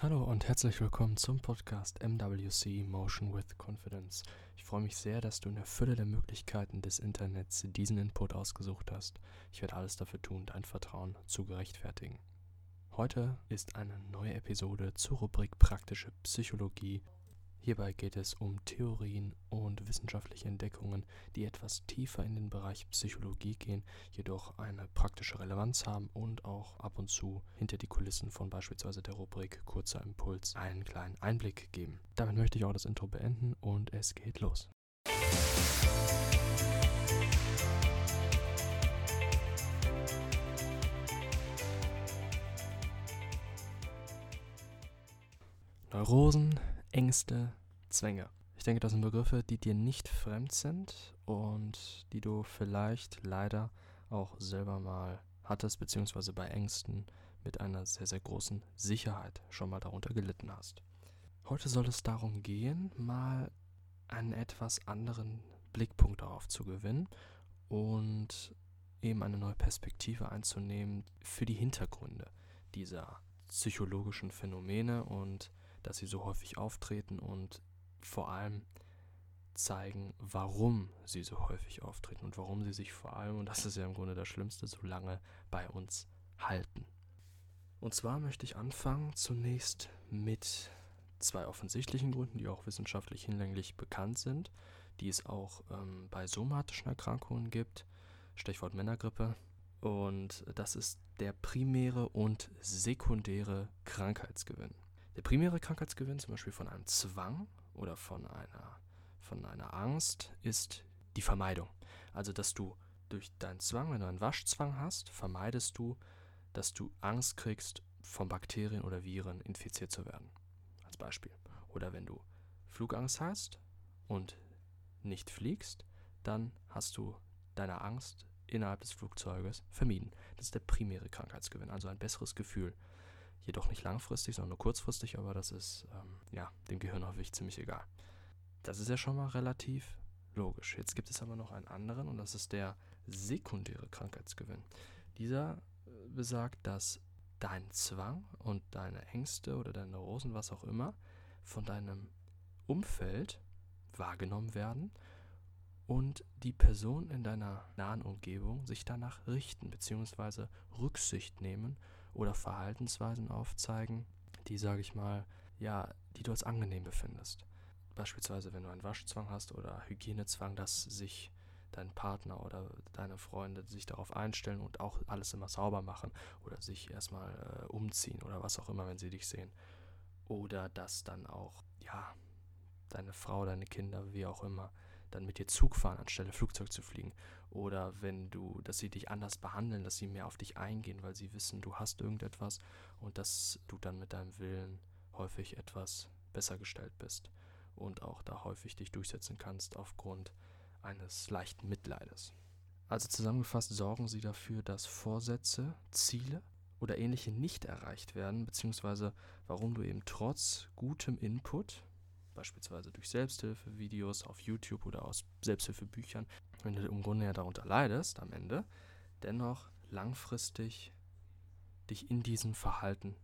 Hallo und herzlich willkommen zum Podcast MWC Motion with Confidence. Ich freue mich sehr, dass du in der Fülle der Möglichkeiten des Internets diesen Input ausgesucht hast. Ich werde alles dafür tun, dein Vertrauen zu gerechtfertigen. Heute ist eine neue Episode zur Rubrik Praktische Psychologie Hierbei geht es um Theorien und wissenschaftliche Entdeckungen, die etwas tiefer in den Bereich Psychologie gehen, jedoch eine praktische Relevanz haben und auch ab und zu hinter die Kulissen von beispielsweise der Rubrik Kurzer Impuls einen kleinen Einblick geben. Damit möchte ich auch das Intro beenden und es geht los. Neurosen, Ängste, Zwänge. Ich denke, das sind Begriffe, die dir nicht fremd sind und die du vielleicht leider auch selber mal hattest, beziehungsweise bei Ängsten mit einer sehr, sehr großen Sicherheit schon mal darunter gelitten hast. Heute soll es darum gehen, mal einen etwas anderen Blickpunkt darauf zu gewinnen und eben eine neue Perspektive einzunehmen für die Hintergründe dieser psychologischen Phänomene und dass sie so häufig auftreten und vor allem zeigen, warum sie so häufig auftreten und warum sie sich vor allem, und das ist ja im Grunde das Schlimmste, so lange bei uns halten. Und zwar möchte ich anfangen zunächst mit zwei offensichtlichen Gründen, die auch wissenschaftlich hinlänglich bekannt sind, die es auch ähm, bei somatischen Erkrankungen gibt, Stichwort Männergrippe. Und das ist der primäre und sekundäre Krankheitsgewinn. Der primäre Krankheitsgewinn, zum Beispiel von einem Zwang oder von einer, von einer Angst, ist die Vermeidung. Also, dass du durch deinen Zwang, wenn du einen Waschzwang hast, vermeidest du, dass du Angst kriegst, von Bakterien oder Viren infiziert zu werden. Als Beispiel. Oder wenn du Flugangst hast und nicht fliegst, dann hast du deine Angst innerhalb des Flugzeuges vermieden. Das ist der primäre Krankheitsgewinn, also ein besseres Gefühl Jedoch nicht langfristig, sondern nur kurzfristig, aber das ist ähm, ja dem Gehirn häufig ziemlich egal. Das ist ja schon mal relativ logisch. Jetzt gibt es aber noch einen anderen und das ist der sekundäre Krankheitsgewinn. Dieser äh, besagt, dass dein Zwang und deine Ängste oder deine Neurosen, was auch immer, von deinem Umfeld wahrgenommen werden und die Personen in deiner nahen Umgebung sich danach richten bzw. Rücksicht nehmen oder Verhaltensweisen aufzeigen, die, sage ich mal, ja, die du als angenehm befindest. Beispielsweise, wenn du einen Waschzwang hast oder Hygienezwang, dass sich dein Partner oder deine Freunde sich darauf einstellen und auch alles immer sauber machen oder sich erstmal äh, umziehen oder was auch immer, wenn sie dich sehen. Oder dass dann auch, ja, deine Frau, deine Kinder, wie auch immer, dann mit dir Zug fahren, anstelle Flugzeug zu fliegen. Oder wenn du, dass sie dich anders behandeln, dass sie mehr auf dich eingehen, weil sie wissen, du hast irgendetwas und dass du dann mit deinem Willen häufig etwas besser gestellt bist und auch da häufig dich durchsetzen kannst aufgrund eines leichten Mitleides. Also zusammengefasst sorgen sie dafür, dass Vorsätze, Ziele oder ähnliche nicht erreicht werden, beziehungsweise warum du eben trotz gutem Input beispielsweise durch Selbsthilfevideos auf YouTube oder aus Selbsthilfebüchern, wenn du im Grunde ja darunter leidest am Ende, dennoch langfristig dich in diesem Verhalten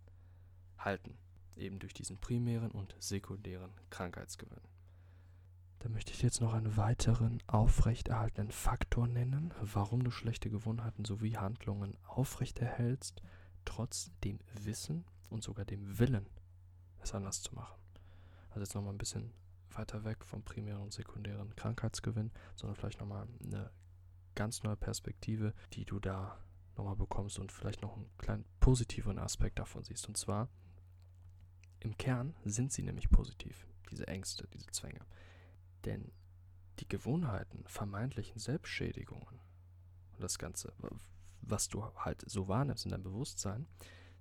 halten, eben durch diesen primären und sekundären Krankheitsgewinn. Da möchte ich jetzt noch einen weiteren aufrechterhaltenen Faktor nennen, warum du schlechte Gewohnheiten sowie Handlungen aufrechterhältst, trotz dem Wissen und sogar dem Willen, es anders zu machen. Also jetzt nochmal ein bisschen weiter weg vom primären und sekundären Krankheitsgewinn, sondern vielleicht nochmal eine ganz neue Perspektive, die du da nochmal bekommst und vielleicht noch einen kleinen positiveren Aspekt davon siehst. Und zwar, im Kern sind sie nämlich positiv, diese Ängste, diese Zwänge. Denn die Gewohnheiten, vermeintlichen Selbstschädigungen und das Ganze, was du halt so wahrnimmst in deinem Bewusstsein,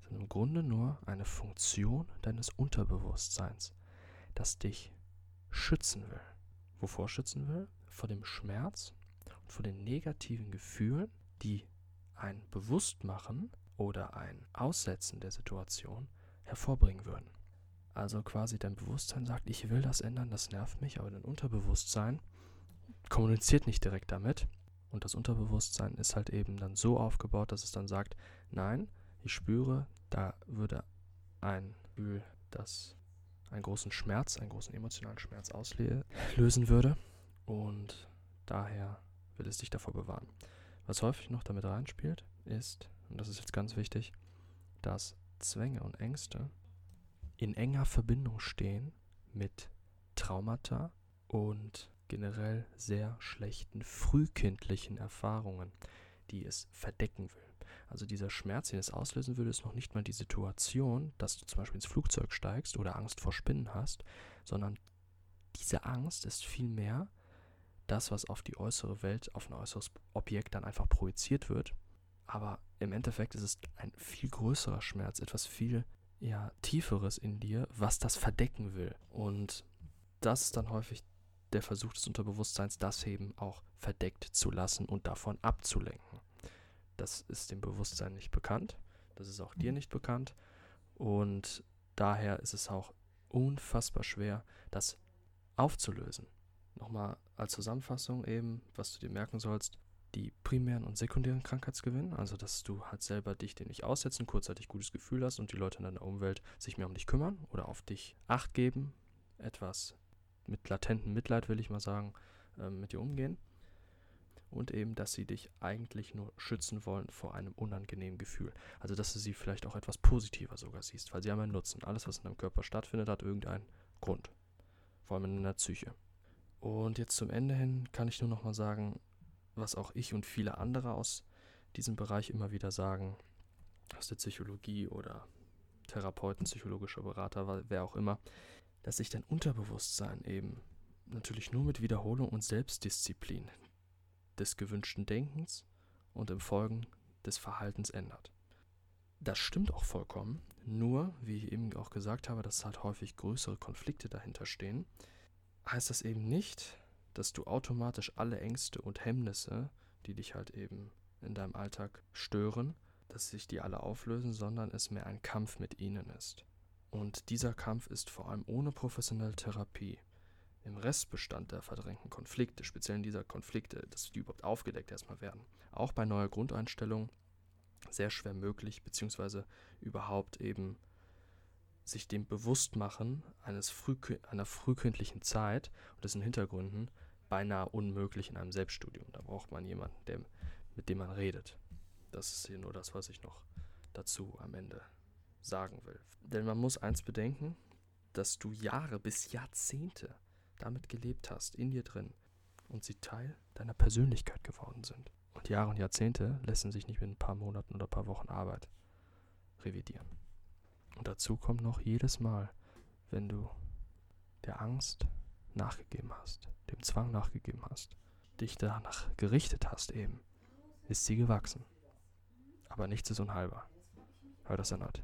sind im Grunde nur eine Funktion deines Unterbewusstseins das dich schützen will. Wovor schützen will? Vor dem Schmerz und vor den negativen Gefühlen, die ein Bewusstmachen oder ein Aussetzen der Situation hervorbringen würden. Also quasi dein Bewusstsein sagt, ich will das ändern, das nervt mich, aber dein Unterbewusstsein kommuniziert nicht direkt damit. Und das Unterbewusstsein ist halt eben dann so aufgebaut, dass es dann sagt, nein, ich spüre, da würde ein Gefühl das einen großen Schmerz, einen großen emotionalen Schmerz auslösen würde. Und daher will es dich davor bewahren. Was häufig noch damit reinspielt, ist, und das ist jetzt ganz wichtig, dass Zwänge und Ängste in enger Verbindung stehen mit Traumata und generell sehr schlechten frühkindlichen Erfahrungen, die es verdecken will. Also dieser Schmerz, den es auslösen würde, ist noch nicht mal die Situation, dass du zum Beispiel ins Flugzeug steigst oder Angst vor Spinnen hast, sondern diese Angst ist vielmehr das, was auf die äußere Welt, auf ein äußeres Objekt dann einfach projiziert wird. Aber im Endeffekt ist es ein viel größerer Schmerz, etwas viel ja, Tieferes in dir, was das verdecken will. Und das ist dann häufig der Versuch des Unterbewusstseins, das eben auch verdeckt zu lassen und davon abzulenken. Das ist dem Bewusstsein nicht bekannt, das ist auch dir nicht bekannt und daher ist es auch unfassbar schwer, das aufzulösen. Nochmal als Zusammenfassung eben, was du dir merken sollst, die primären und sekundären Krankheitsgewinn, also dass du halt selber dich dem nicht aussetzen, kurzzeitig gutes Gefühl hast und die Leute in deiner Umwelt sich mehr um dich kümmern oder auf dich acht geben, etwas mit latentem Mitleid, will ich mal sagen, äh, mit dir umgehen. Und eben, dass sie dich eigentlich nur schützen wollen vor einem unangenehmen Gefühl. Also, dass du sie vielleicht auch etwas positiver sogar siehst, weil sie haben einen Nutzen. Alles, was in deinem Körper stattfindet, hat irgendeinen Grund. Vor allem in der Psyche. Und jetzt zum Ende hin kann ich nur noch mal sagen, was auch ich und viele andere aus diesem Bereich immer wieder sagen, aus der Psychologie oder Therapeuten, psychologischer Berater, wer auch immer, dass sich dein Unterbewusstsein eben natürlich nur mit Wiederholung und Selbstdisziplin des gewünschten Denkens und im Folgen des Verhaltens ändert. Das stimmt auch vollkommen, nur, wie ich eben auch gesagt habe, dass halt häufig größere Konflikte dahinter stehen, heißt das eben nicht, dass du automatisch alle Ängste und Hemmnisse, die dich halt eben in deinem Alltag stören, dass sich die alle auflösen, sondern es mehr ein Kampf mit ihnen ist. Und dieser Kampf ist vor allem ohne professionelle Therapie im Restbestand der verdrängten Konflikte, speziell in dieser Konflikte, dass die überhaupt aufgedeckt erstmal werden, auch bei neuer Grundeinstellung sehr schwer möglich, beziehungsweise überhaupt eben sich dem Bewusstmachen eines früh, einer frühkindlichen Zeit und dessen Hintergründen beinahe unmöglich in einem Selbststudium. Da braucht man jemanden, der, mit dem man redet. Das ist hier nur das, was ich noch dazu am Ende sagen will. Denn man muss eins bedenken, dass du Jahre bis Jahrzehnte damit gelebt hast, in dir drin, und sie Teil deiner Persönlichkeit geworden sind. Und Jahre und Jahrzehnte lassen sich nicht mit ein paar Monaten oder ein paar Wochen Arbeit revidieren. Und dazu kommt noch jedes Mal, wenn du der Angst nachgegeben hast, dem Zwang nachgegeben hast, dich danach gerichtet hast eben, ist sie gewachsen. Aber nichts ist unheilbar. Hör das erneut.